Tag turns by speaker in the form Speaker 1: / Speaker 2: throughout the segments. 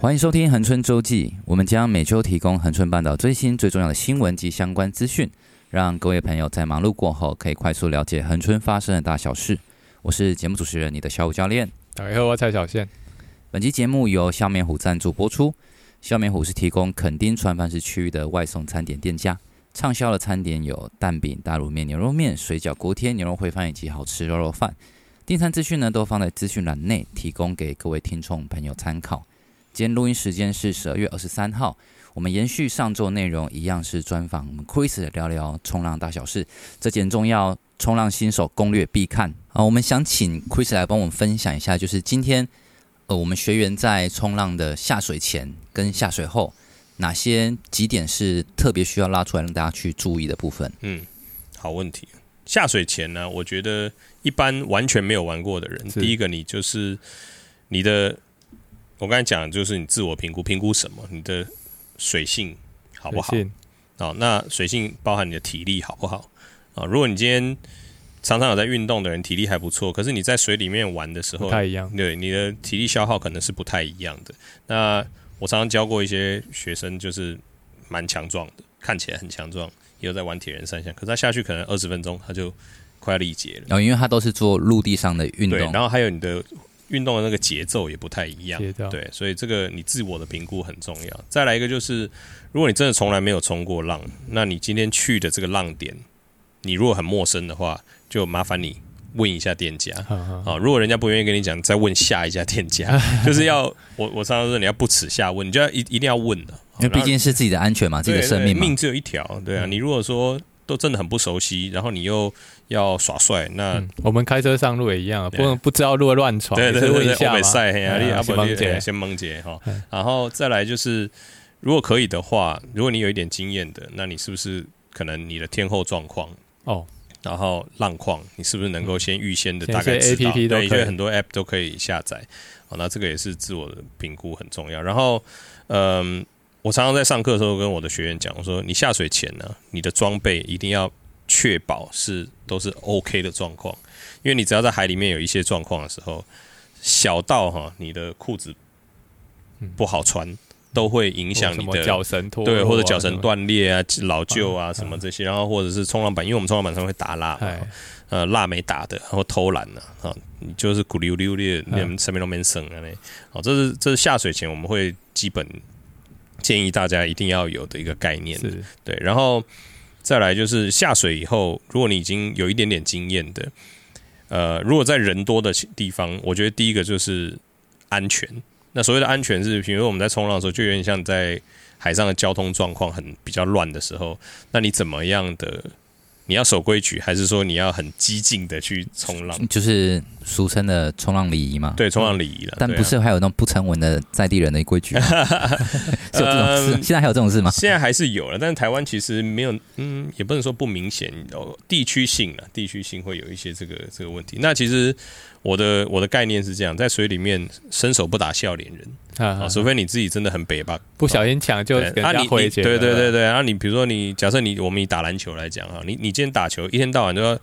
Speaker 1: 欢迎收听恒春周记，我们将每周提供恒春半岛最新最重要的新闻及相关资讯，让各位朋友在忙碌过后可以快速了解恒春发生的大小事。我是节目主持人，你的小虎教练。
Speaker 2: 大家好，我蔡小宪。
Speaker 1: 本期节目由笑面虎赞助播出。笑面虎是提供垦丁船帆市区域的外送餐点店家，畅销的餐点有蛋饼、大卤面、牛肉面、水饺、锅贴、牛肉烩饭以及好吃肉肉饭。订餐资讯呢都放在资讯栏内，提供给各位听众朋友参考。今天录音时间是十二月二十三号，我们延续上周内容，一样是专访我们 Chris 聊聊冲浪大小事，这件重要冲浪新手攻略必看啊！我们想请 Chris 来帮我们分享一下，就是今天呃，我们学员在冲浪的下水前跟下水后，哪些几点是特别需要拉出来让大家去注意的部分？
Speaker 3: 嗯，好问题。下水前呢，我觉得一般完全没有玩过的人，第一个你就是你的。我刚才讲的就是你自我评估，评估什么？你的水性好不好？啊，那水性包含你的体力好不好？啊，如果你今天常常有在运动的人，体力还不错，可是你在水里面玩的时候，
Speaker 2: 不太一样。
Speaker 3: 对，你的体力消耗可能是不太一样的。那我常常教过一些学生，就是蛮强壮的，看起来很强壮，也有在玩铁人三项，可是他下去可能二十分钟他就快要力竭了。
Speaker 1: 然后因为他都是做陆地上的运动，
Speaker 3: 对，然后还有你的。运动的那个节奏也不太一样，对，所以这个你自我的评估很重要。再来一个就是，如果你真的从来没有冲过浪，那你今天去的这个浪点，你如果很陌生的话，就麻烦你问一下店家 啊。如果人家不愿意跟你讲，再问下一家店家，就是要我我常常说你要不耻下问，你就要一一定要问的，
Speaker 1: 因为毕竟是自己的安全嘛，自己的生命，
Speaker 3: 命只有一条，对啊。你如果说。都真的很不熟悉，然后你又要耍帅，那、嗯、
Speaker 2: 我们开车上路也一样，不能不知道路乱闯，
Speaker 3: 对对对，对，欧北赛
Speaker 2: 黑啊，先蒙姐，
Speaker 3: 先蒙姐哈，然后再来就是，如果可以的话，如果你有一点经验的，那你是不是可能你的天候状况哦，然后浪况，你是不是能够先预先的大概知道？对，因为很多 App 都可以下载，哦，那这个也是自我的评估很重要。然后，嗯。我常常在上课的时候跟我的学员讲，我说你下水前呢，你的装备一定要确保是都是 OK 的状况，因为你只要在海里面有一些状况的时候，小到哈你的裤子不好穿，都会影响你的
Speaker 2: 脚绳脱
Speaker 3: 对，或者脚绳断裂啊、老旧啊什么这些，然后或者是冲浪板，因为我们冲浪板上会打蜡，呃蜡没打的，然后偷懒了啊，你就是咕溜溜的，那上面都没省啊嘞，好，这是这是下水前我们会基本。建议大家一定要有的一个概念，是。对，然后再来就是下水以后，如果你已经有一点点经验的，呃，如果在人多的地方，我觉得第一个就是安全。那所谓的安全是，比如说我们在冲浪的时候，就有点像在海上的交通状况很比较乱的时候，那你怎么样的？你要守规矩，还是说你要很激进的去冲浪？
Speaker 1: 就是俗称的冲浪礼仪嘛。
Speaker 3: 对，冲浪礼仪了。
Speaker 1: 但不是还有那种不成文的在地人的规矩吗？有这种事，现在还有这种事吗？
Speaker 3: 现在还是有了，但是台湾其实没有，嗯，也不能说不明显，有地区性了，地区性会有一些这个这个问题。那其实。我的我的概念是这样，在水里面伸手不打笑脸人啊，除非你自己真的很北吧，
Speaker 2: 不小心抢就跟人家回绝。
Speaker 3: 对对对对，然后你比如说你假设你我们以打篮球来讲啊，你你今天打球一天到晚都要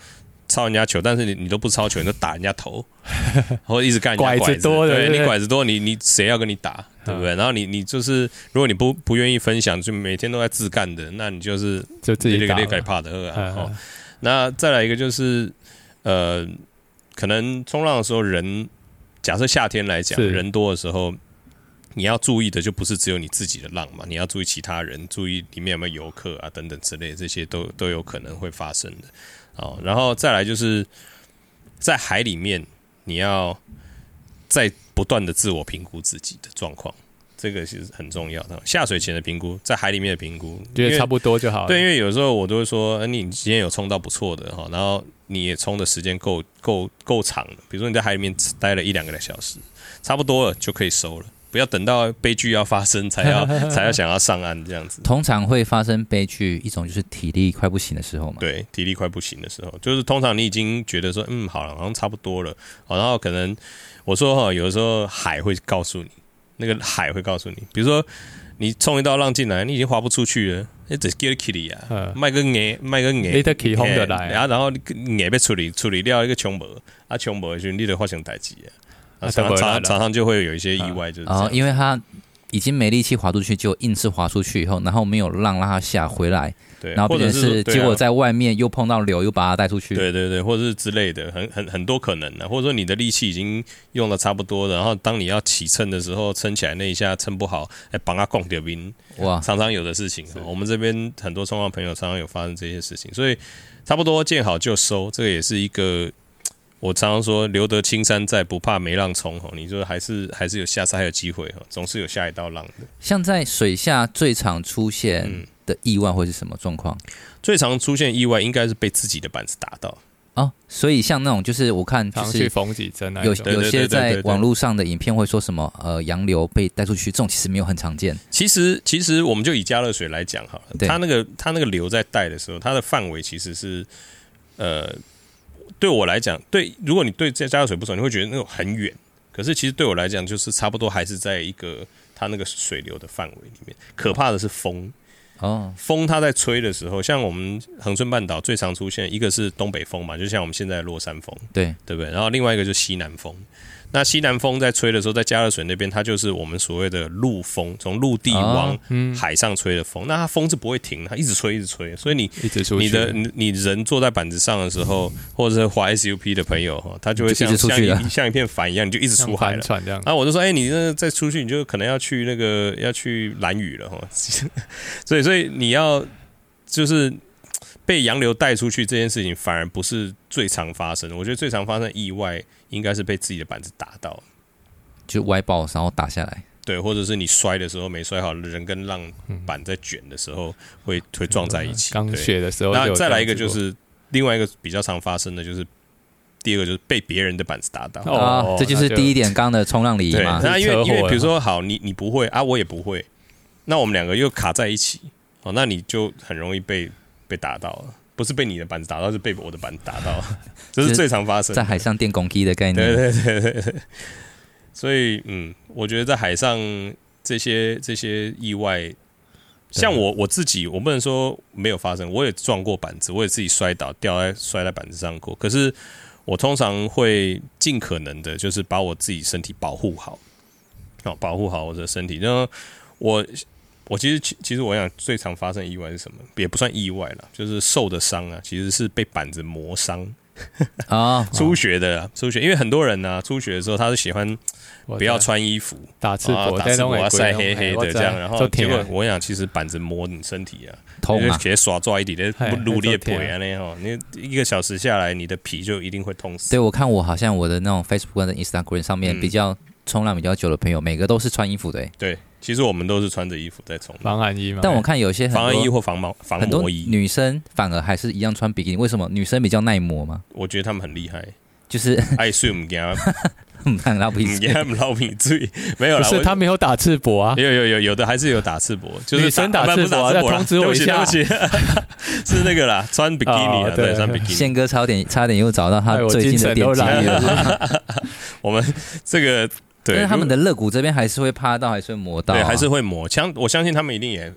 Speaker 3: 抄人家球，但是你你都不抄球，你都打人家头，或者一直干人家拐子，
Speaker 2: 多的，
Speaker 3: 对，你拐子多，你你谁要跟你打，对不对？然后你你就是如果你不不愿意分享，就每天都在自干的，那你就是
Speaker 2: 就自己
Speaker 3: 打了，怕的啊。那再来一个就是呃。可能冲浪的时候人，假设夏天来讲人多的时候，你要注意的就不是只有你自己的浪嘛，你要注意其他人，注意里面有没有游客啊等等之类，这些都都有可能会发生的。哦，然后再来就是在海里面，你要在不断的自我评估自己的状况。这个其实很重要的，下水前的评估，在海里面的评估，
Speaker 2: 觉得差不多就好了。
Speaker 3: 对，因为有时候我都会说，你今天有冲到不错的哈，然后你也冲的时间够够够长了，比如说你在海里面待了一两个来小时，差不多了就可以收了，不要等到悲剧要发生才要 才要想要上岸这样子。
Speaker 1: 通常会发生悲剧，一种就是体力快不行的时候嘛。
Speaker 3: 对，体力快不行的时候，就是通常你已经觉得说，嗯，好了，好像差不多了，然后可能我说哈，有的时候海会告诉你。那个海会告诉你，比如说你冲一道浪进来，你已经划不出去了，那只给了 Kitty 啊，卖个眼，卖个眼，
Speaker 2: 你得起风的来，
Speaker 3: 然后然后眼被处理处理掉一个穷博，啊穷博就你得发生代志啊，常常常常就会有一些意外，就是
Speaker 1: 哦，因为他已经没力气滑出去，就硬是滑出去以后，然后没有浪让它下回来，
Speaker 3: 对，
Speaker 1: 然后或者是结果在外面又碰到流，又把它带出去，
Speaker 3: 对对对，或者是之类的，很很很多可能的，或者说你的力气已经用的差不多了，然后当你要起撑的时候，撑起来那一下撑不好，哎，帮他拱掉冰，哇，常常有的事情，我们这边很多冲浪朋友常常有发生这些事情，所以差不多见好就收，这个也是一个。我常常说，留得青山在，不怕没浪冲。吼，你说还是还是有下次还有机会哈，总是有下一道浪的。
Speaker 1: 像在水下最常出现的意外会是什么状况？
Speaker 3: 最常出现意外应该是被自己的板子打到
Speaker 1: 哦。所以像那种就是我看就是有有些在网络上的影片会说什么呃洋流被带出去，这种其实没有很常见。
Speaker 3: 其实其实我们就以加热水来讲好了，它那个它那个流在带的时候，它的范围其实是呃。对我来讲，对，如果你对这加热水不熟，你会觉得那种很远。可是其实对我来讲，就是差不多还是在一个它那个水流的范围里面。可怕的是风哦，风它在吹的时候，像我们恒春半岛最常出现一个是东北风嘛，就像我们现在的落山风，
Speaker 1: 对
Speaker 3: 对不对？然后另外一个就是西南风。那西南风在吹的时候，在加勒水那边，它就是我们所谓的陆风，从陆地往海上吹的风。那它风是不会停，它一直吹，一直吹。所以你你的你你人坐在板子上的时候，或者是滑 SUP 的朋友哈，他就会像像一像一片帆一样，你就一直出海了。然后我就说，哎、欸，你那再出去，你就可能要去那个要去蓝屿了哈。所以所以你要就是。被洋流带出去这件事情反而不是最常发生的，我觉得最常发生的意外应该是被自己的板子打到，
Speaker 1: 就歪爆然后打下来，
Speaker 3: 对，或者是你摔的时候没摔好，人跟浪板在卷的时候会会撞在一起。
Speaker 2: 刚学的时候，
Speaker 3: 那再来一个就是另外一个比较常发生的就是第二个就是被别人的板子打到，
Speaker 1: 哦，这就是第一点刚的冲浪礼仪嘛。
Speaker 3: 那因为因为比如说好，你你不会啊，我也不会，那我们两个又卡在一起，哦，那你就很容易被。被打到了，不是被你的板子打到，是被我的板子打到，这是最常发生。
Speaker 1: 在海上电拱机的概念。
Speaker 3: 对 对对对。所以，嗯，我觉得在海上这些这些意外，像我我自己，我不能说没有发生，我也撞过板子，我也自己摔倒掉在摔在板子上过。可是，我通常会尽可能的，就是把我自己身体保护好，好保护好我的身体。然后我。我其实其其实我想最常发生意外是什么？也不算意外了，就是受的伤啊，其实是被板子磨伤 啊。初学的啊，初学，因为很多人呢、啊，初学的时候他是喜欢不要穿衣服，
Speaker 2: 打赤膊，
Speaker 3: 打赤膊啊，晒黑黑的这样，然后结果我想，其实板子磨你身体啊，痛啊，直接耍抓一点撸裂皮啊那哈，你一个小时下来，你的皮就一定会痛死。
Speaker 1: 对，我看我好像我的那种 Facebook 跟 Instagram 上面比较冲浪比较久的朋友，每个都是穿衣服的、欸，
Speaker 3: 对。其实我们都是穿着衣服在冲
Speaker 2: 防寒衣嘛，
Speaker 1: 但我看有些
Speaker 3: 防寒衣或防毛防磨衣，
Speaker 1: 女生反而还是一样穿比基尼。为什么？女生比较耐磨吗？
Speaker 3: 我觉得他们很厉害，
Speaker 1: 就是
Speaker 3: 爱睡我们家，
Speaker 1: 很老皮，
Speaker 3: 他们老皮最没有，
Speaker 2: 是他没有打赤膊啊，
Speaker 3: 有有有有的还是有打赤膊，就是
Speaker 2: 女生打赤膊，要通知我一下，
Speaker 3: 是那个啦，穿比基尼啊，对，穿比基尼。
Speaker 1: 宪哥差点差点又找到他最近的点击，
Speaker 3: 我们这
Speaker 1: 个。对，他们的肋骨这边还是会趴到，还是会磨到，啊，
Speaker 3: 对，还是会磨。相我相信他们一定也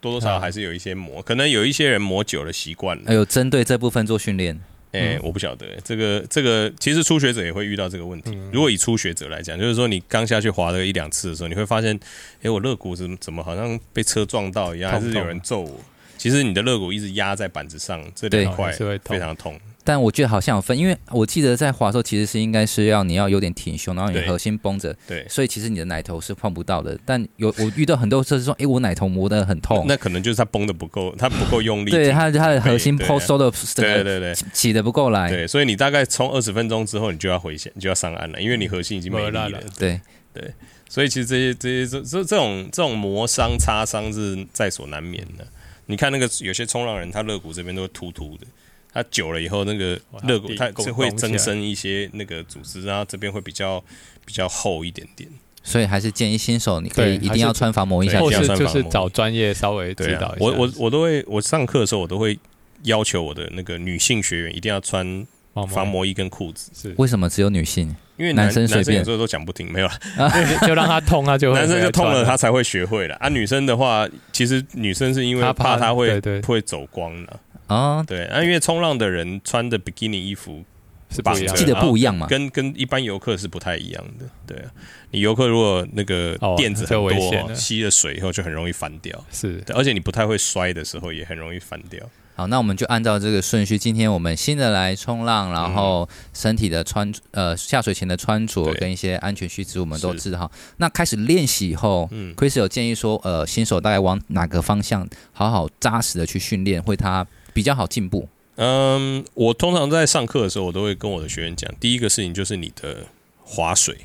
Speaker 3: 多多少少还是有一些磨，可能有一些人磨久了习惯了。
Speaker 1: 还有针对这部分做训练，
Speaker 3: 哎、欸，我不晓得这个这个，其实初学者也会遇到这个问题。如果以初学者来讲，就是说你刚下去滑了一两次的时候，你会发现，哎、欸，我肋骨怎么怎么好像被车撞到一样，还是有人揍我？其实你的肋骨一直压在板子上，这两块非常痛。
Speaker 1: 但我觉得好像有分，因为我记得在滑的时候，其实是应该是要你要有点挺胸，然后你核心绷着，
Speaker 3: 对，
Speaker 1: 所以其实你的奶头是碰不到的。但有我遇到很多次是说，哎，我奶头磨得很痛，
Speaker 3: 那可能就是它绷得不够，它不够用力，
Speaker 1: 对，它它的核心 post 收的，对对对，起得不够来，
Speaker 3: 对，所以你大概冲二十分钟之后，你就要回线，你就要上岸了，因为你核心已经没力了，
Speaker 1: 对。
Speaker 3: 对，所以其实这些这些这这这种这种磨伤擦伤是在所难免的。你看那个有些冲浪人，他肋骨这边都会突突的。它久了以后，那个肋骨它是会增生一些那个组织，然后这边会比较比较厚一点点。
Speaker 1: 所以还是建议新手，你可以一定要穿防磨衣，
Speaker 2: 或是就是找专业稍微指导一下。
Speaker 3: 我我我都会，我上课的时候我都会要求我的那个女性学员一定要穿防磨衣跟裤子。
Speaker 1: 是为什么只有女性？
Speaker 3: 因为男生随便有时候都讲不听，没有了，
Speaker 2: 就让他痛，他就会
Speaker 3: 男生就痛了，他才会学会了。啊，女生的话，其实女生是因为怕他会会走光了。啊，对，啊因为冲浪的人穿的比基尼衣服
Speaker 2: 是绑
Speaker 1: 记得不一样嘛？
Speaker 3: 跟跟一般游客是不太一样的。对啊，你游客如果那个垫子很多，吸了水以后就很容易翻掉。
Speaker 2: 是，
Speaker 3: 而且你不太会摔的时候也很容易翻掉。
Speaker 1: 好，那我们就按照这个顺序，今天我们新的来冲浪，然后身体的穿呃下水前的穿着跟一些安全须知我们都知道。那开始练习以后，嗯，Chris 有建议说，呃，新手大概往哪个方向好好扎实的去训练，会他比较好进步？
Speaker 3: 嗯，我通常在上课的时候，我都会跟我的学员讲，第一个事情就是你的划水，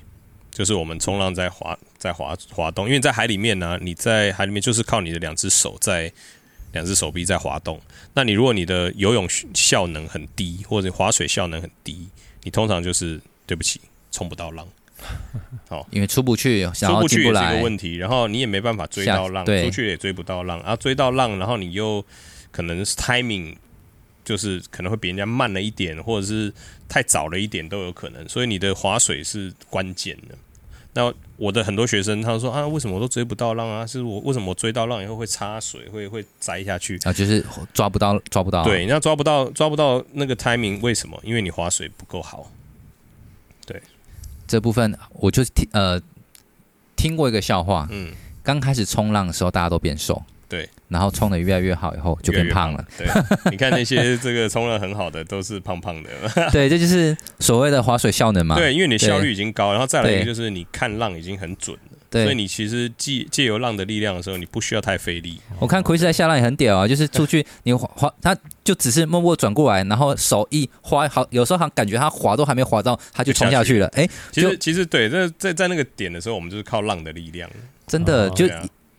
Speaker 3: 就是我们冲浪在划在划滑动，因为在海里面呢、啊，你在海里面就是靠你的两只手在。两只手臂在滑动，那你如果你的游泳效能很低，或者划水效能很低，你通常就是对不起，冲不到浪。
Speaker 1: 好，因为出不去，
Speaker 3: 出不去也是一个问题，然后你也没办法追到浪，出去也追不到浪，然后追到浪，然后你又可能是 timing 就是可能会比人家慢了一点，或者是太早了一点都有可能，所以你的划水是关键的。那我的很多学生，他说啊，为什么我都追不到浪啊？是我为什么我追到浪以后会插水，会会栽下去
Speaker 1: 啊？就是抓不到，抓不到。
Speaker 3: 对，那抓不到，抓不到那个 timing，为什么？因为你划水不够好。对，
Speaker 1: 这部分我就听呃听过一个笑话，嗯，刚开始冲浪的时候，大家都变瘦。
Speaker 3: 对，
Speaker 1: 然后冲的越来越好，以后就变胖了。
Speaker 3: 越越胖对，你看那些这个冲的很好的，都是胖胖的。
Speaker 1: 对，这就是所谓的划水效能嘛。
Speaker 3: 对，因为你效率已经高，然后再来一个就是你看浪已经很准了。对，所以你其实借借由浪的力量的时候，你不需要太费力。
Speaker 1: 我看 Chris 在下浪也很屌啊，就是出去你划划，他就只是默默转过来，然后手一滑，好，有时候好感觉他滑都还没滑到，他就冲下去了。哎，
Speaker 3: 其实其实对，在在在那个点的时候，我们就是靠浪的力量，
Speaker 1: 真的就。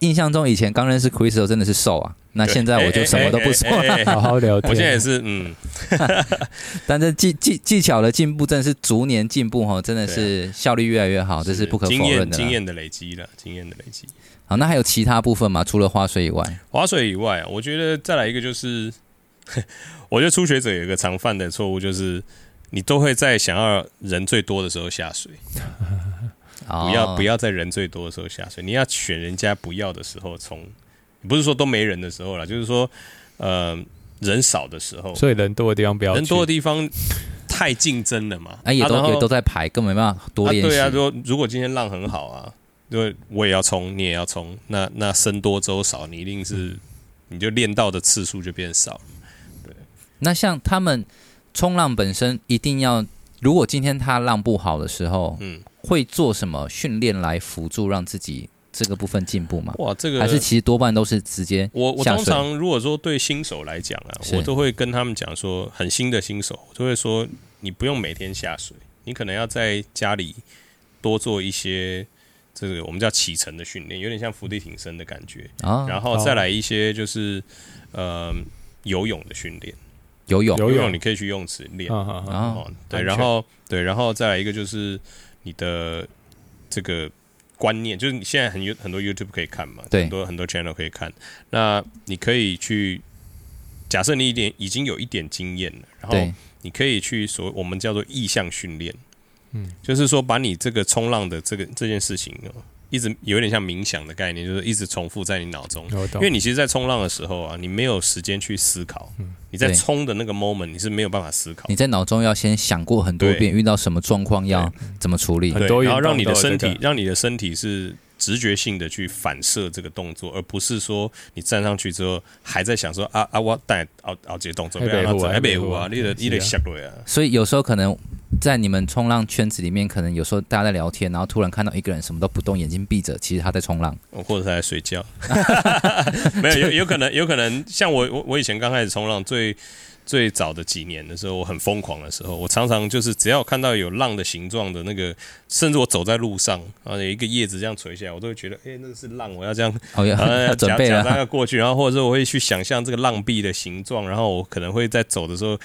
Speaker 1: 印象中以前刚认识 Crystal 真的是瘦啊，那现在我就什么都不说了，
Speaker 2: 好好聊天。
Speaker 3: 我现在也是，嗯，
Speaker 1: 但这技技技巧的进步真的是逐年进步哈，真的是效率越来越好，这是不可否认的。
Speaker 3: 经验的累积了，经验的累积。
Speaker 1: 好，那还有其他部分吗？除了划水以外，
Speaker 3: 划水以外，我觉得再来一个就是，我觉得初学者有一个常犯的错误就是，你都会在想要人最多的时候下水。不要不要在人最多的时候下水，你要选人家不要的时候冲，不是说都没人的时候啦，就是说，呃，人少的时候。
Speaker 2: 所以人多的地方不要。
Speaker 3: 人多的地方太竞争了嘛，
Speaker 1: 哎、啊，也都、啊、也都在排，根本没办法多练习。
Speaker 3: 对啊，说如果今天浪很好啊，因为我也要冲，你也要冲，那那僧多粥少，你一定是、嗯、你就练到的次数就变少。对，
Speaker 1: 那像他们冲浪本身一定要，如果今天他浪不好的时候，嗯。会做什么训练来辅助让自己这个部分进步吗？
Speaker 3: 哇，这个
Speaker 1: 还是其实多半都是直接。
Speaker 3: 我我通常如果说对新手来讲啊，我都会跟他们讲说，很新的新手，我都会说你不用每天下水，你可能要在家里多做一些这个我们叫启程的训练，有点像伏地挺身的感觉啊，然后再来一些就是呃游泳的训练，
Speaker 1: 游泳
Speaker 3: 游泳你可以去游泳池练啊，对，然后对，然后再来一个就是。你的这个观念，就是你现在很有很多 YouTube 可以看嘛，对，很多很多 channel 可以看。那你可以去假设你一点已经有一点经验了，然后你可以去所我们叫做意向训练，嗯，就是说把你这个冲浪的这个这件事情哦。一直有点像冥想的概念，就是一直重复在你脑中。因为你其实，在冲浪的时候啊，你没有时间去思考。你在冲的那个 moment，你是没有办法思考。
Speaker 1: 你在脑中要先想过很多遍，遇到什么状况要怎么处理，
Speaker 3: 很多，然后让你的身体，让你的身体是直觉性的去反射这个动作，而不是说你站上去之后还在想说啊啊，我带熬熬这些动作，不要让它北湖啊，你得你得下落啊。
Speaker 1: 所以有时候可能。在你们冲浪圈子里面，可能有时候大家在聊天，然后突然看到一个人什么都不动，眼睛闭着，其实他在冲浪，
Speaker 3: 或者他在睡觉。没有，有有可能，有可能像我，我我以前刚开始冲浪最。最早的几年的时候，我很疯狂的时候，我常常就是只要看到有浪的形状的那个，甚至我走在路上啊，有一个叶子这样垂下来，我都会觉得，哎、欸，那个是浪，我要这样，
Speaker 1: 好 要 准备了，
Speaker 3: 要过去，然后或者说我会去想象这个浪壁的形状，然后我可能会在走的时候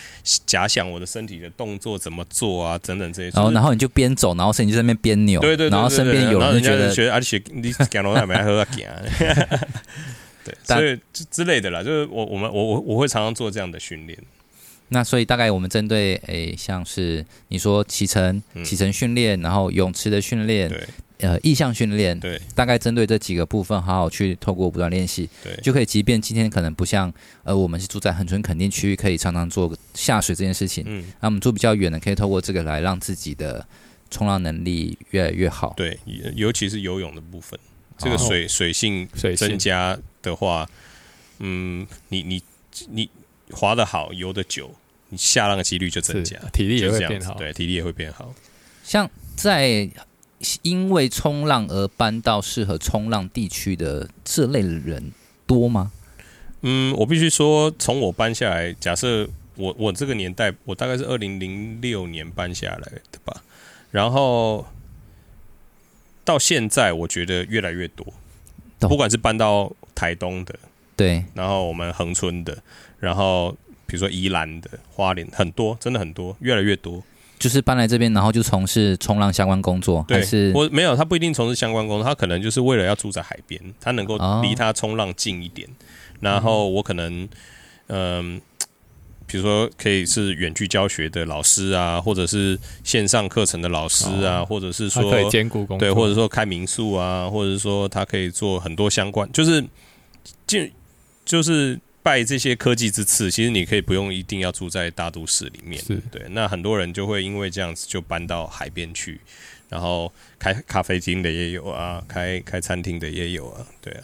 Speaker 3: 假想我的身体的动作怎么做啊，等等这些。然后，
Speaker 1: 然后你就边走，然后身体就在那边边扭，
Speaker 3: 对对，对，对，对，对，然后身边有人就觉得，觉得而且你对，所以之类的啦，就是我我们我我我会常常做这样的训练。
Speaker 1: 那所以大概我们针对诶、欸，像是你说骑乘、骑乘训练，然后泳池的训练，
Speaker 3: 对，
Speaker 1: 呃，意向训练，
Speaker 3: 对，
Speaker 1: 大概针对这几个部分，好好去透过不断练习，
Speaker 3: 对，
Speaker 1: 就可以。即便今天可能不像呃，我们是住在恒春垦丁区域，可以常常做下水这件事情，嗯，那我们住比较远的，可以透过这个来让自己的冲浪能力越来越好。
Speaker 3: 对，尤其是游泳的部分，这个水、哦、水性增加的话，嗯，你你你滑得好，游得久。你下浪的几率就增加，
Speaker 2: 体力也会变好，
Speaker 3: 对，体力也会变好。
Speaker 1: 像在因为冲浪而搬到适合冲浪地区的这类的人多吗？
Speaker 3: 嗯，我必须说，从我搬下来，假设我我这个年代，我大概是二零零六年搬下来的吧，然后到现在，我觉得越来越多，不管是搬到台东的，
Speaker 1: 对，
Speaker 3: 然后我们恒春的，然后。比如说宜兰的花莲很多，真的很多，越来越多。
Speaker 1: 就是搬来这边，然后就从事冲浪相关工作，
Speaker 3: 对
Speaker 1: 还是
Speaker 3: 我没有，他不一定从事相关工作，他可能就是为了要住在海边，他能够离他冲浪近一点。哦、然后我可能，嗯、呃，比如说可以是远距教学的老师啊，或者是线上课程的老师啊，哦、或者是说
Speaker 2: 可以兼顾工作，
Speaker 3: 对，或者说开民宿啊，或者是说他可以做很多相关，就是进就是。拜这些科技之赐，其实你可以不用一定要住在大都市里面，对。那很多人就会因为这样子就搬到海边去，然后开咖啡厅的也有啊，开开餐厅的也有啊，对啊。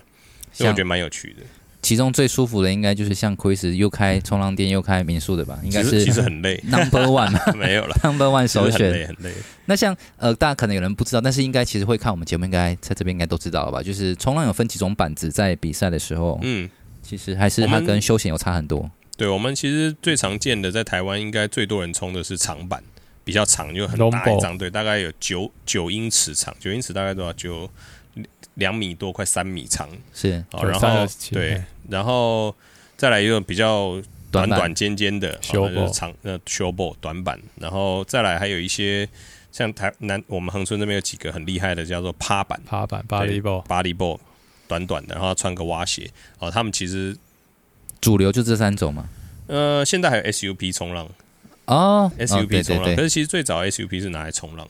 Speaker 3: 所以我觉得蛮有趣的。
Speaker 1: 其中最舒服的应该就是像 Chris 又开冲浪店又开民宿的吧？应该是
Speaker 3: 其实很累，
Speaker 1: Number One
Speaker 3: 没有了，
Speaker 1: Number One 首选
Speaker 3: 很累很累。
Speaker 1: 那像呃，大家可能有人不知道，但是应该其实会看我们节目，应该在这边应该都知道了吧？就是冲浪有分几种板子，在比赛的时候，嗯。其实还是它跟休闲有差很多。
Speaker 3: 对，我们其实最常见的在台湾，应该最多人冲的是长板，比较长，就很大一张，对，大概有九九英尺长，九英尺大概多少？就两米多，快三米长。
Speaker 1: 是，
Speaker 3: 然后对，然后再来一个比较短短尖尖的，就是长呃 short 短板，然后再来还有一些像台南我们恒春那边有几个很厉害的，叫做趴板，
Speaker 2: 趴板 body ball
Speaker 3: body ball。短短的，然后穿个蛙鞋哦。他们其实
Speaker 1: 主流就这三种嘛。
Speaker 3: 呃，现在还有 SUP 冲浪
Speaker 1: 哦
Speaker 3: ，SUP 冲浪。可是其实最早 SUP 是拿来冲浪，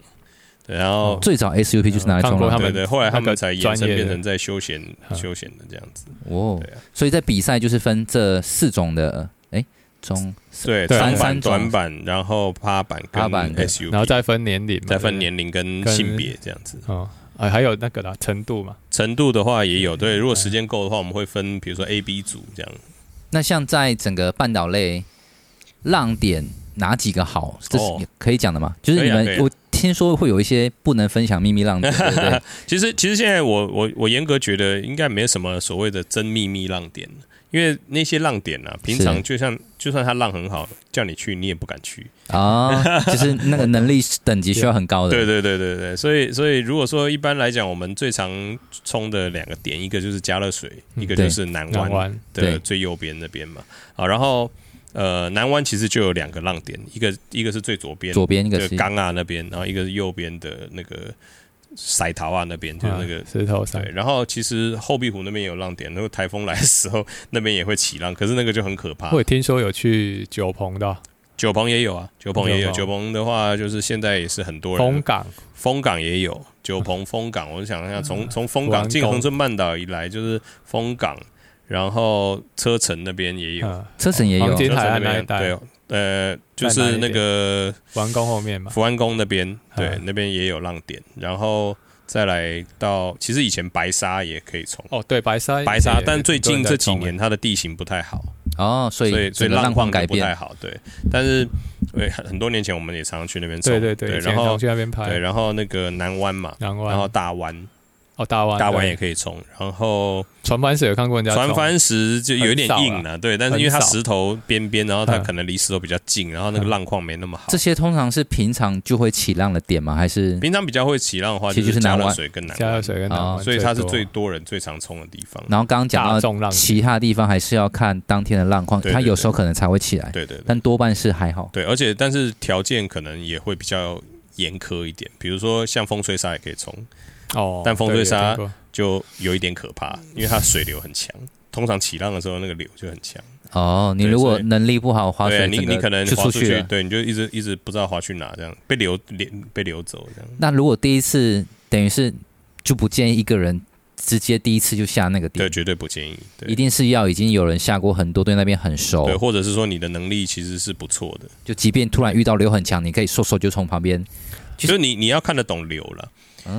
Speaker 3: 对，然后
Speaker 1: 最早 SUP 就是拿来冲浪，
Speaker 3: 对对。后来他们才延伸变成在休闲休闲的这样子。哦，对啊。
Speaker 1: 所以在比赛就是分这四种的，哎，中
Speaker 3: 对长板、短板，然后趴板、趴板 SUP，
Speaker 2: 然后再分年龄，
Speaker 3: 再分年龄跟性别这样子。哦。
Speaker 2: 啊，还有那个啦，程度嘛，
Speaker 3: 程度的话也有。对，如果时间够的话，我们会分，比如说 A、B 组这样。
Speaker 1: 那像在整个半岛类浪点哪几个好？这是可以讲的吗？就是你们，我听说会有一些不能分享秘密浪点，对不对？
Speaker 3: 其实，其实现在我我我严格觉得应该没什么所谓的真秘密浪点。因为那些浪点呢、啊，平常就像就算它浪很好，叫你去你也不敢去
Speaker 1: 啊。就是那个能力等级需要很高的。
Speaker 3: 对对对对对，所以所以如果说一般来讲，我们最常冲的两个点，一个就是佳乐水，一个就是南湾的最右边那边嘛。啊，然后呃，南湾其实就有两个浪点，一个一个是最左边，
Speaker 1: 左边一个是
Speaker 3: 冈啊那边，然后一个是右边的那个。塞桃啊，那边就是那个
Speaker 2: 石头对，
Speaker 3: 然后其实后壁湖那边有浪点，如果台风来的时候，那边也会起浪，可是那个就很可怕。
Speaker 2: 我听说有去九鹏的，
Speaker 3: 九鹏也有啊，九鹏也有，九鹏的话就是现在也是很多人。
Speaker 2: 风港，
Speaker 3: 风港也有，九鹏风港，我想一下，从从风港进恒春半岛以来，就是风港，然后车城那边也有，
Speaker 1: 车城也有，
Speaker 2: 黄金海岸那一带，
Speaker 3: 对。呃，就是那个
Speaker 2: 福安宫后面嘛，
Speaker 3: 福安宫那边，对，那边也有浪点，然后再来到，其实以前白沙也可以冲。
Speaker 2: 哦，对，白沙，
Speaker 3: 白沙，但最近这几年它的地形不太好，
Speaker 1: 哦，所以
Speaker 3: 所以浪况改变不太好，对。但是，对，很多年前我们也常常去那边冲，
Speaker 2: 对对对，
Speaker 3: 然后
Speaker 2: 去那边拍，
Speaker 3: 对，然后那个南湾嘛，南湾，然后大湾。
Speaker 2: 哦，大湾
Speaker 3: 大湾也可以冲，然后
Speaker 2: 船帆石有看过人家
Speaker 3: 船帆石就有点硬了，对，但是因为它石头边边，然后它可能离石头比较近，然后那个浪况没那么好。
Speaker 1: 这些通常是平常就会起浪的点吗？还是
Speaker 3: 平常比较会起浪的话，其实就是南湾水跟南
Speaker 2: 水跟南湾，
Speaker 3: 所以它是最多。人最常冲的地方。
Speaker 1: 然后刚刚讲到其他地方，还是要看当天的浪况，它有时候可能才会起来，
Speaker 3: 对对，
Speaker 1: 但多半是还好。
Speaker 3: 对，而且但是条件可能也会比较严苛一点，比如说像风吹沙也可以冲。哦，但风吹沙就有一点可怕，因为它水流很强，通常起浪的时候那个流就很强。
Speaker 1: 哦，你如果能力不好，划水
Speaker 3: 你你可能
Speaker 1: 就出去了，
Speaker 3: 对，你就一直一直不知道划去哪，这样被流流被流走这样。
Speaker 1: 那如果第一次等于是就不建议一个人直接第一次就下那个点，
Speaker 3: 对，绝对不建议，对，
Speaker 1: 一定是要已经有人下过很多，对那边很熟，
Speaker 3: 对，或者是说你的能力其实是不错的，
Speaker 1: 就即便突然遇到流很强，你可以嗖嗖就从旁边，
Speaker 3: 就是你你要看得懂流了。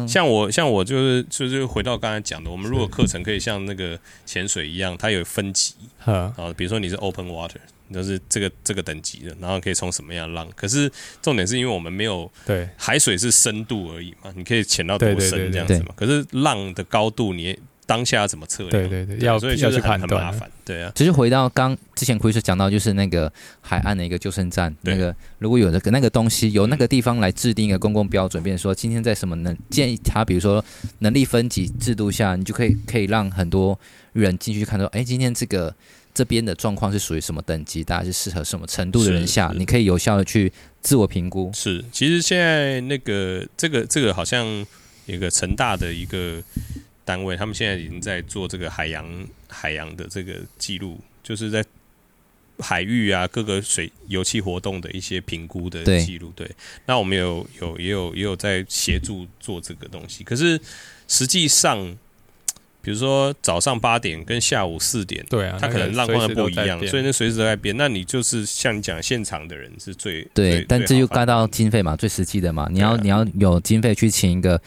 Speaker 3: 像我像我就是就是回到刚才讲的，我们如果课程可以像那个潜水一样，它有分级啊，比如说你是 open water，就是这个这个等级的，然后可以冲什么样的浪。可是重点是因为我们没有对海水是深度而已嘛，你可以潜到多深这样子嘛。可是浪的高度你。当下怎么测量？
Speaker 2: 对对对，要
Speaker 3: 所以就是很
Speaker 2: 很麻
Speaker 3: 烦。对啊，
Speaker 1: 其实回到刚之前 Chris 讲到，就是那个海岸的一个救生站，那个如果有那个那个东西，由那个地方来制定一个公共标准，比如说今天在什么能建议他，比如说能力分级制度下，你就可以可以让很多人进去看到，哎，今天这个这边的状况是属于什么等级，大家是适合什么程度的人下，你可以有效的去自我评估。
Speaker 3: 是，其实现在那个这个这个好像一个成大的一个。单位，他们现在已经在做这个海洋海洋的这个记录，就是在海域啊各个水油气活动的一些评估的记录。对，那我们有有也有也有在协助做这个东西。可是实际上，比如说早上八点跟下午四点，
Speaker 2: 对啊，
Speaker 3: 它可能浪况不一样，所以那随时都在变。那你就是像你讲，现场的人是最
Speaker 1: 对，但这就该到经费嘛，最实际的嘛，你要你要有经费去请一个。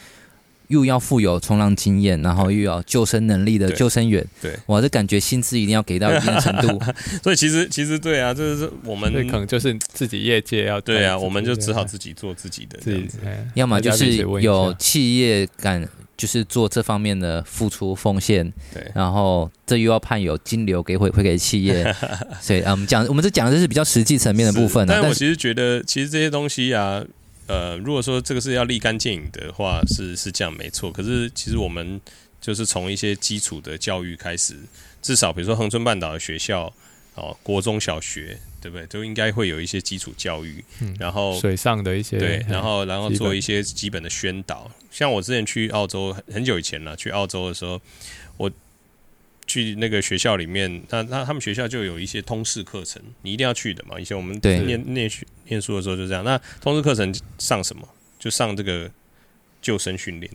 Speaker 1: 又要富有冲浪经验，然后又要救生能力的救生员，对，我这感觉薪资一定要给到一定程度。
Speaker 3: 所以其实其实对啊，这是我们
Speaker 2: 可能就是自己业界要
Speaker 3: 对啊，我们就只好自己做自己的这样子。
Speaker 1: 要么就是有企业感，就是做这方面的付出奉献。对，然后这又要判有金流给回回给企业。所以啊，我们讲我们这讲的是比较实际层面的部分。
Speaker 3: 但我其实觉得，其实这些东西啊。呃，如果说这个是要立竿见影的话，是是这样没错。可是其实我们就是从一些基础的教育开始，至少比如说恒春半岛的学校，哦，国中小学，对不对？都应该会有一些基础教育，嗯、然后
Speaker 2: 水上的一些
Speaker 3: 对，然后然后做一些基本的宣导。像我之前去澳洲很久以前了，去澳洲的时候，我。去那个学校里面，那那他们学校就有一些通识课程，你一定要去的嘛。以前我们念念学念书的时候就这样。那通识课程上什么？就上这个救生训练。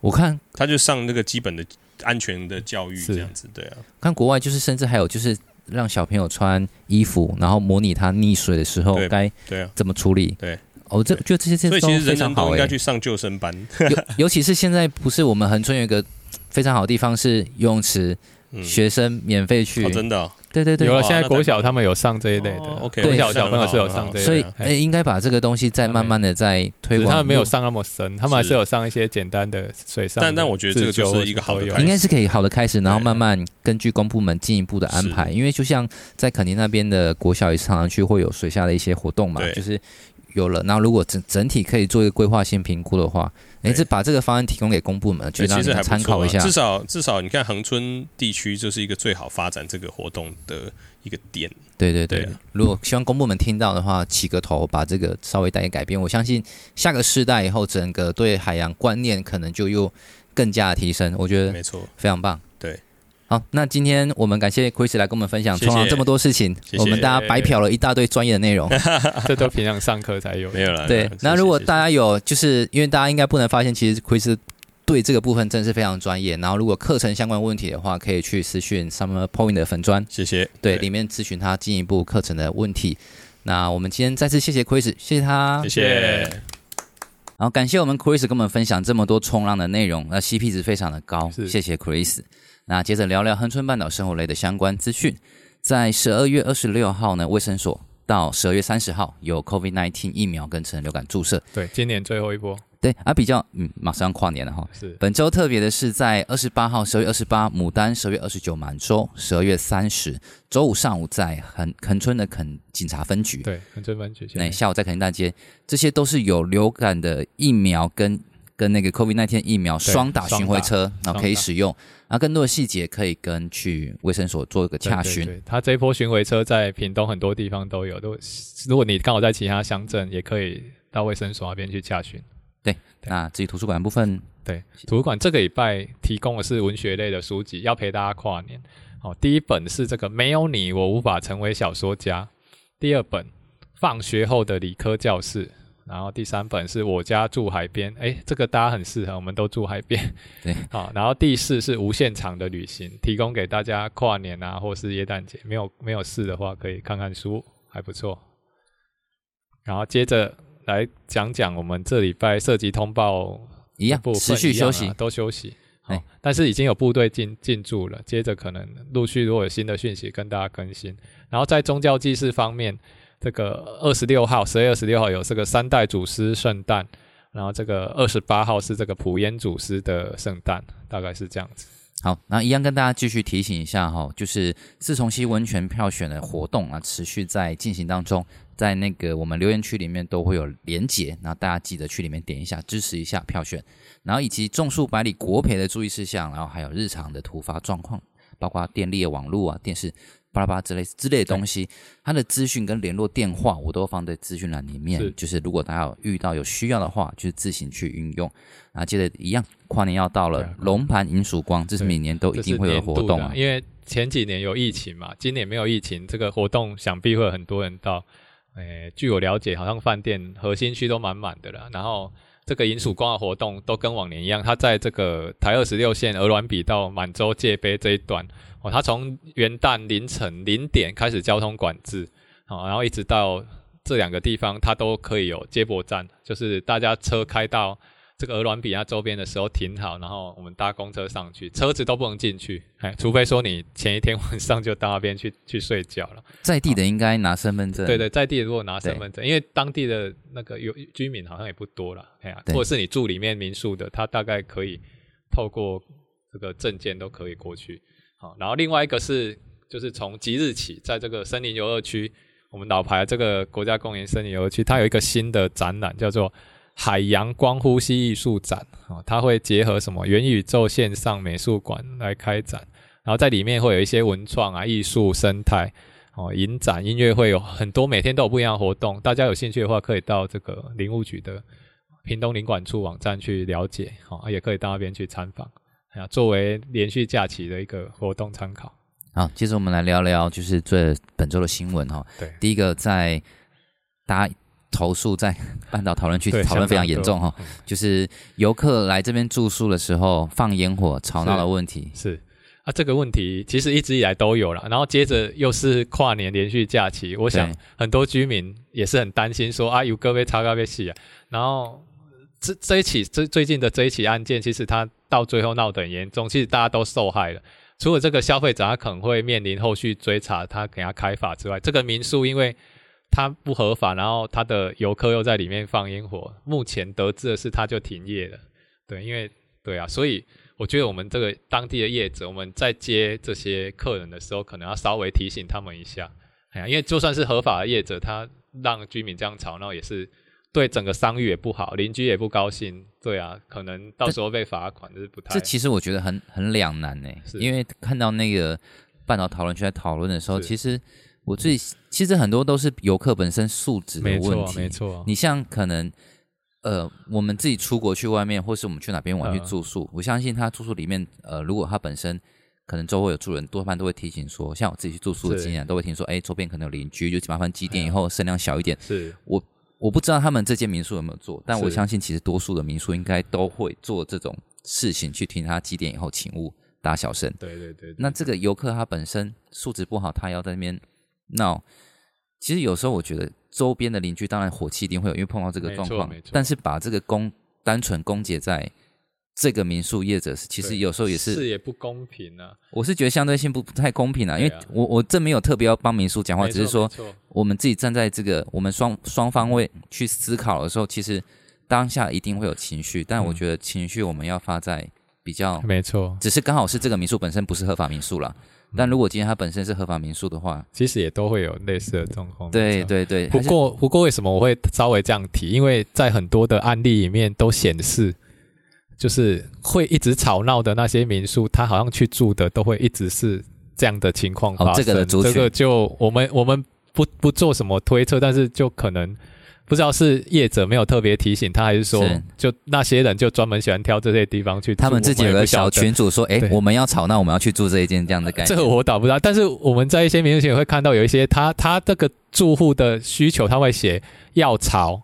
Speaker 1: 我看
Speaker 3: 他就上那个基本的安全的教育这样子，对啊。
Speaker 1: 看国外就是甚至还有就是让小朋友穿衣服，然后模拟他溺水的时候该对啊怎么处理。
Speaker 3: 对，
Speaker 1: 哦，这就这些这些都非常好，
Speaker 3: 应该去上救生班。
Speaker 1: 尤尤其是现在不是我们恒春有一个。非常好的地方是游泳池，学生免费去，
Speaker 3: 真的，
Speaker 1: 对对对，
Speaker 2: 有了。现在国小他们有上这一类的
Speaker 3: ，OK，
Speaker 2: 国小小朋友是有上这一类，
Speaker 1: 所以诶，应该把这个东西再慢慢的再推广。
Speaker 2: 他们没有上那么深，他们还是有上一些简单的水上。
Speaker 3: 但但我觉得这个就是一个好的，
Speaker 1: 应该是可以好的开始，然后慢慢根据公部门进一步的安排。因为就像在垦丁那边的国小也常常去会有水下的一些活动嘛，就是。有了，那如果整整体可以做一个规划性评估的话，哎，这把这个方案提供给公部门，觉得让参考一下。
Speaker 3: 至少至少，你看恒春地区就是一个最好发展这个活动的一个点。
Speaker 1: 对对对，如果希望公部门听到的话，起个头，把这个稍微带一改变，我相信下个世代以后，整个对海洋观念可能就又更加的提升。我觉得没错，非常棒。好，那今天我们感谢 Chris 来跟我们分享冲浪这么多事情，我们大家白嫖了一大堆专业的内容，
Speaker 2: 这都平常上课才有，
Speaker 3: 没有了。
Speaker 1: 对，那如果大家有，就是因为大家应该不能发现，其实 Chris 对这个部分真的是非常专业。然后如果课程相关问题的话，可以去私讯 Summer Point 的粉砖，
Speaker 3: 谢谢。
Speaker 1: 对，里面咨询他进一步课程的问题。那我们今天再次谢谢 Chris，谢谢他，
Speaker 3: 谢谢。
Speaker 1: 好，感谢我们 Chris 跟我们分享这么多冲浪的内容，那 CP 值非常的高，谢谢 Chris。那接着聊聊恒春半岛生活类的相关资讯。在十二月二十六号呢，卫生所到十二月三十号有 COVID-19 疫苗跟成人流感注射。
Speaker 2: 对，今年最后一波。
Speaker 1: 对，啊，比较嗯，马上跨年了哈。是。本周特别的是，在二十八号，十二月二十八，牡丹；十二月二十九，满洲；十二月三十，周五上午在恒恒春的垦警察分局。
Speaker 2: 对，恒春分局。
Speaker 1: 那下午在垦丁大街，这些都是有流感的疫苗跟。跟那个 COVID-19 疫苗双打巡回车，然后可以使用，然后更多的细节可以跟去卫生所做一个洽询。
Speaker 2: 他这一波巡回车在屏东很多地方都有，都如果你刚好在其他乡镇，也可以到卫生所那边去洽询。
Speaker 1: 对，那至于图书馆部分，
Speaker 2: 对，图书馆这个礼拜提供的是文学类的书籍，要陪大家跨年。好，第一本是这个没有你我无法成为小说家，第二本放学后的理科教室，然后第三本是我家住海边，哎，这个大家很适合，我们都住海边。
Speaker 1: 对，
Speaker 2: 好，然后第四是无限长的旅行，提供给大家跨年啊，或是耶诞节，没有没有事的话，可以看看书，还不错。然后接着来讲讲我们这礼拜涉及通报
Speaker 1: 一样，持续休息，
Speaker 2: 都休息。好，但是已经有部队进进驻了，接着可能陆续如果有新的讯息跟大家更新。然后在宗教祭祀方面。这个二十六号，十二月二十六号有这个三代祖师圣诞，然后这个二十八号是这个普烟祖师的圣诞，大概是这样子。
Speaker 1: 好，那一样跟大家继续提醒一下哈，就是四重溪温泉票选的活动啊，持续在进行当中，在那个我们留言区里面都会有连结，然后大家记得去里面点一下，支持一下票选，然后以及种树百里国赔的注意事项，然后还有日常的突发状况，包括电力、网络啊、电视。巴拉巴拉之类之类的东西，它的资讯跟联络电话我都放在资讯栏里面。是，就是如果大家有遇到有需要的话，就是自行去运用。然后接着一样，跨年要到了，龙盘迎曙光，这是每年都一定会有活动啊。
Speaker 2: 因为前几年有疫情嘛，今年没有疫情，这个活动想必会有很多人到。诶，据我了解，好像饭店核心区都满满的了。然后这个银曙光的活动都跟往年一样，它在这个台二十六线鹅銮鼻到满洲界碑这一段。哦，它从元旦凌晨零点开始交通管制，好，然后一直到这两个地方，它都可以有接驳站，就是大家车开到这个鹅銮比亚周边的时候停好，然后我们搭公车上去，车子都不能进去，哎，除非说你前一天晚上就到那边去去睡觉了。
Speaker 1: 在地的应该拿身份证，
Speaker 2: 对对，在地的如果拿身份证，因为当地的那个有居民好像也不多了，哎呀，或者是你住里面民宿的，他大概可以透过这个证件都可以过去。好，然后另外一个是，就是从即日起，在这个森林游乐区，我们老牌这个国家公园森林游乐区，它有一个新的展览，叫做海洋光呼吸艺术展。啊，它会结合什么元宇宙线上美术馆来开展，然后在里面会有一些文创啊、艺术、生态，哦，影展、音乐会有很多，每天都有不一样的活动。大家有兴趣的话，可以到这个林务局的屏东林管处网站去了解，哦，也可以到那边去参访。啊，作为连续假期的一个活动参考。
Speaker 1: 好，接着我们来聊聊，就是这本周的新闻哈。
Speaker 2: 对，
Speaker 1: 第一个在大家投诉在半岛讨论区讨论非常严重哈，就是游客来这边住宿的时候放烟火吵闹的问题。
Speaker 2: 是，是啊，这个问题其实一直以来都有了，然后接着又是跨年连续假期，我想很多居民也是很担心说啊，有个被查个被戏啊，然后。这这一起最最近的这一起案件，其实它到最后闹得很严重，其实大家都受害了。除了这个消费者他可能会面临后续追查，他给他开罚之外，这个民宿因为它不合法，然后他的游客又在里面放烟火，目前得知的是他就停业了。对，因为对啊，所以我觉得我们这个当地的业者，我们在接这些客人的时候，可能要稍微提醒他们一下。哎呀，因为就算是合法的业者，他让居民这样吵闹也是。对整个商誉也不好，邻居也不高兴，对啊，可能到时候被罚款这是不太。
Speaker 1: 这其实我觉得很很两难呢，因为看到那个半岛讨论区在讨论的时候，其实我最其实很多都是游客本身素质的问题，
Speaker 2: 没错，没错。
Speaker 1: 你像可能呃，我们自己出国去外面，或是我们去哪边玩去住宿，呃、我相信他住宿里面呃，如果他本身可能周围有住人，多半都会提醒说，像我自己去住宿的经验，都会听说，哎，周边可能有邻居，就麻烦几点以后声量小一点。
Speaker 2: 是
Speaker 1: 我。我不知道他们这间民宿有没有做，但我相信其实多数的民宿应该都会做这种事情，去听他几点以后请勿打小声。
Speaker 2: 对对对，对。
Speaker 1: 那这个游客他本身素质不好，他要在那边闹，其实有时候我觉得周边的邻居当然火气一定会有，因为碰到这个状况。但是把这个公单纯公结在。这个民宿业者是，其实有时候也是，
Speaker 2: 是也不公平啊。
Speaker 1: 我是觉得相对性不不太公平啊，因为我我这没有特别要帮民宿讲话，只是说我们自己站在这个我们双双方位去思考的时候，其实当下一定会有情绪，但我觉得情绪我们要发在比较
Speaker 2: 没错，
Speaker 1: 只是刚好是这个民宿本身不是合法民宿啦。但如果今天它本身是合法民宿的话，
Speaker 2: 其实也都会有类似的状况。
Speaker 1: 对对对，
Speaker 2: 不过不过为什么我会稍微这样提？因为在很多的案例里面都显示。就是会一直吵闹的那些民宿，他好像去住的都会一直是这样的情况发生。
Speaker 1: 哦，这个的，
Speaker 2: 这个就我们我们不不做什么推测，但是就可能不知道是业者没有特别提醒他，还是说就那些人就专门喜欢挑这些地方去。
Speaker 1: 他们自己有个小群主说：“哎，我们要吵，那我们要去住这一间这样的感觉。”
Speaker 2: 这个我倒不知道，但是我们在一些民宿群会看到有一些他他这个住户的需求，他会写要吵，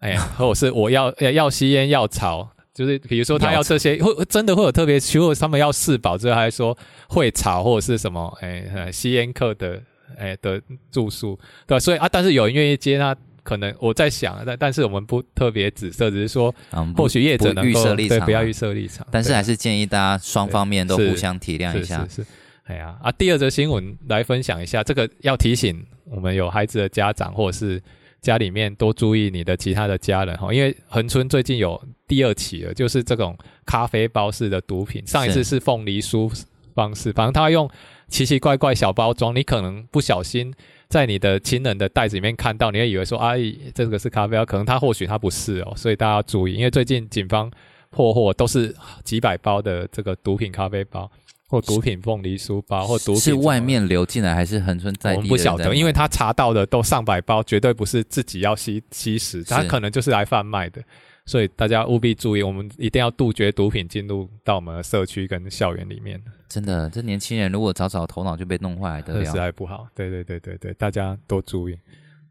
Speaker 2: 哎，或者是我要要吸烟要吵，就是比如说他要这些会真的会有特别，如果他们要四保之后还说会吵或者是什么，哎，吸烟客的哎的住宿，对吧？所以啊，但是有人愿意接那。可能我在想，但但是我们不特别指涉，只是说，或许业者能够
Speaker 1: 预设立场，
Speaker 2: 对，不要预设立场。
Speaker 1: 但是还是建议大家双方面都互相体谅一下。
Speaker 2: 是是，是，是，哎呀啊！第二则新闻来分享一下，这个要提醒我们有孩子的家长或者是家里面多注意你的其他的家人哈，因为恒春最近有第二起了，就是这种咖啡包式的毒品。上一次是凤梨酥方式，反正他用奇奇怪怪小包装，你可能不小心。在你的亲人的袋子里面看到，你会以为说，阿、啊、姨这个是咖啡啊，可能他或许他不是哦，所以大家要注意，因为最近警方破获都是几百包的这个毒品咖啡包，或毒品凤梨酥包，或毒品
Speaker 1: 是外面流进来还是恒春在地？
Speaker 2: 我们不晓得，因为他查到的都上百包，绝对不是自己要吸吸食，他可能就是来贩卖的。所以大家务必注意，我们一定要杜绝毒品进入到我们的社区跟校园里面。
Speaker 1: 真的，这年轻人如果早早头脑就被弄坏，得了，
Speaker 2: 实在不好。对对对对对，大家多注意。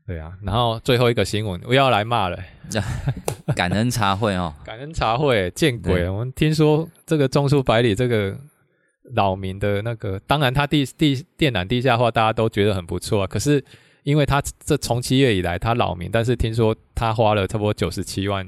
Speaker 2: 对啊，然后最后一个新闻，我要来骂了。
Speaker 1: 感恩茶会哦，
Speaker 2: 感恩茶会，见鬼！我们听说这个中苏百里这个扰民的那个，当然他地地电缆地下化，大家都觉得很不错啊。可是因为他这从七月以来他扰民，但是听说他花了差不多九十七万。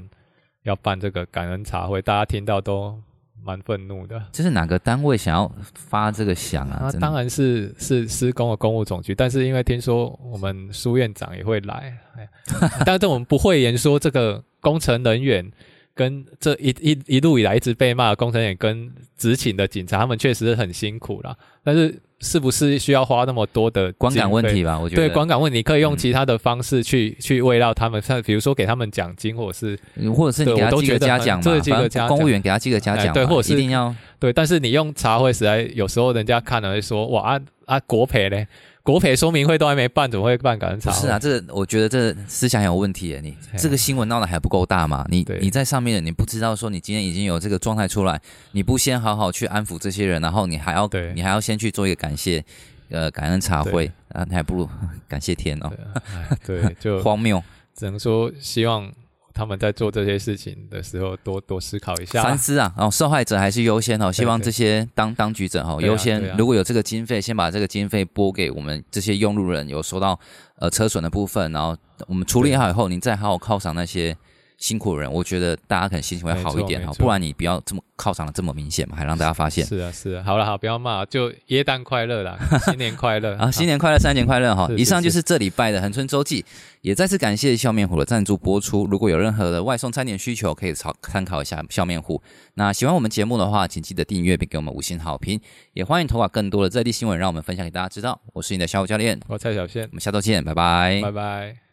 Speaker 2: 要办这个感恩茶会，大家听到都蛮愤怒的。
Speaker 1: 这是哪个单位想要发这个响啊？
Speaker 2: 那当然是是施工的公务总局，但是因为听说我们苏院长也会来，但是我们不会言说这个工程人员跟这一一一路以来一直被骂的工程人员跟执勤的警察，他们确实很辛苦啦，但是。是不是需要花那么多的
Speaker 1: 观感问题吧？我觉得
Speaker 2: 对观感问题，你可以用其他的方式去、嗯、去慰劳他们，像比如说给他们奖金，或者是
Speaker 1: 或者是你给他寄个嘉奖嘛，这个嘉奖，公务员给他寄个嘉奖，
Speaker 2: 对，或者是
Speaker 1: 一定要
Speaker 2: 对。但是你用茶会，实在有时候人家看了会说哇啊啊国赔嘞。国赔说明会都还没办，怎么会办感恩茶会？
Speaker 1: 是啊，这、我觉得这思想有问题耶。你这个新闻闹得还不够大吗？你你在上面，你不知道说你今天已经有这个状态出来，你不先好好去安抚这些人，然后你还要对你还要先去做一个感谢，呃，感恩茶会啊，你还不如感谢天哦。
Speaker 2: 对，对就
Speaker 1: 荒谬，
Speaker 2: 只能说希望。他们在做这些事情的时候，多多思考一下，
Speaker 1: 三思啊！哦，受害者还是优先哦。希望这些当当局者哈优先，如果有这个经费，先把这个经费拨给我们这些用路人，有收到呃车损的部分，然后我们处理好以后，您再好好犒赏那些。辛苦人，我觉得大家可能心情会好一点哈，不然你不要这么犒赏的这么明显嘛，还让大家发现。
Speaker 2: 是啊，是啊，好了，好，不要骂，就耶诞快乐啦，新年快乐
Speaker 1: 啊，新年快乐，三年快乐哈。以上就是这礼拜的恒春周记，也再次感谢笑面虎的赞助播出。如果有任何的外送餐点需求，可以参参考一下笑面虎。那喜欢我们节目的话，请记得订阅并给我们五星好评，也欢迎投稿更多的在地新闻，让我们分享给大家知道。我是你的小虎教练，
Speaker 2: 我蔡小宪，
Speaker 1: 我们下周见，拜拜，
Speaker 2: 拜拜。